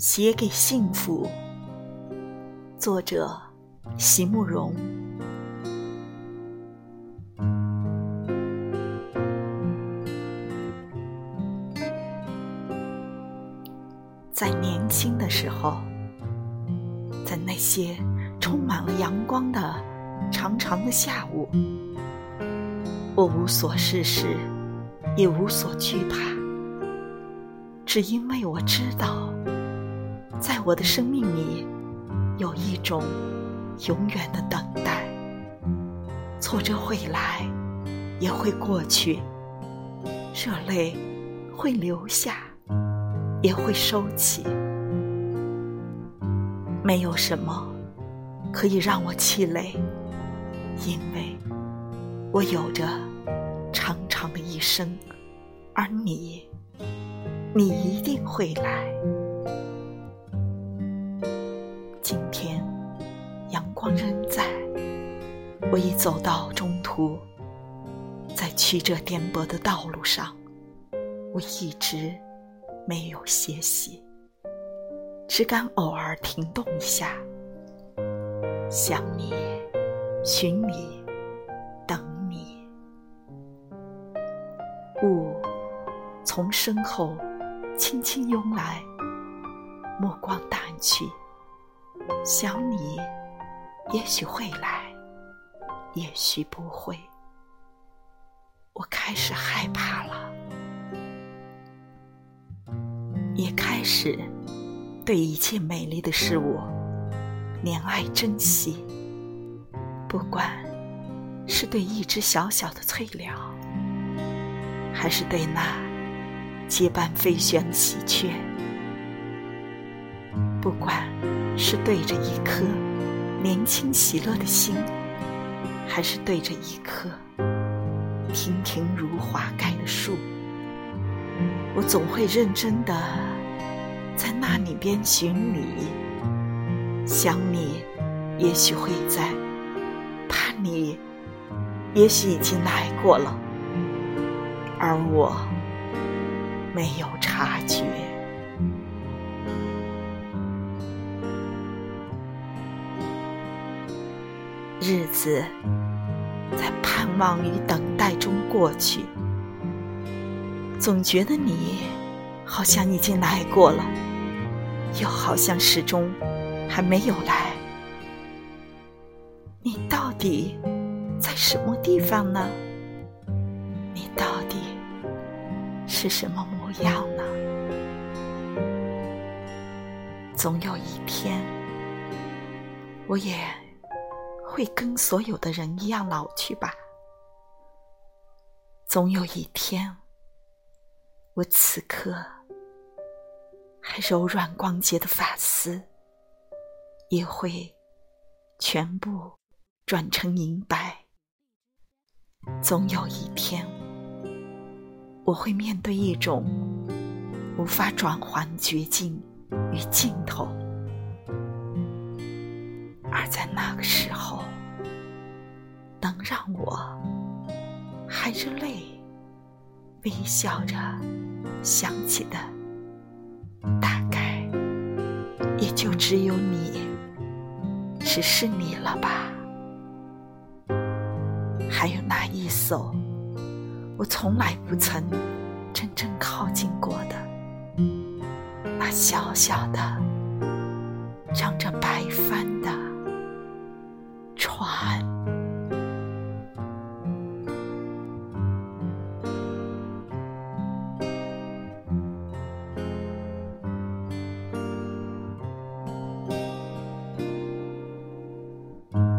写给幸福，作者席慕容。在年轻的时候，在那些充满了阳光的长长的下午，我无所事事，也无所惧怕，只因为我知道。在我的生命里，有一种永远的等待。挫折会来，也会过去；热泪会流下，也会收起。没有什么可以让我气馁，因为我有着长长的一生，而你，你一定会来。今天阳光仍在，我已走到中途，在曲折颠簸的道路上，我一直没有歇息，只敢偶尔停动一下，想你，寻你，等你。雾从身后轻轻涌来，目光淡去。想你，也许会来，也许不会。我开始害怕了，也开始对一切美丽的事物怜爱珍惜。不管是对一只小小的翠鸟，还是对那结伴飞旋的喜鹊，不管。是对着一颗年轻喜乐的心，还是对着一棵亭亭如华盖的树？我总会认真的在那里边寻你，想你，也许会在；怕你，也许已经来过了，而我没有察觉。日子在盼望与等待中过去，总觉得你好像已经来过了，又好像始终还没有来。你到底在什么地方呢？你到底是什么模样呢？总有一天，我也。会跟所有的人一样老去吧。总有一天，我此刻还柔软光洁的发丝，也会全部转成银白。总有一天，我会面对一种无法转换绝境与尽头。而在那个时候，能让我含着泪微笑着想起的，大概也就只有你，只是你了吧？还有那一艘我从来不曾真正靠近过的，那小小的、长着白帆的。哇。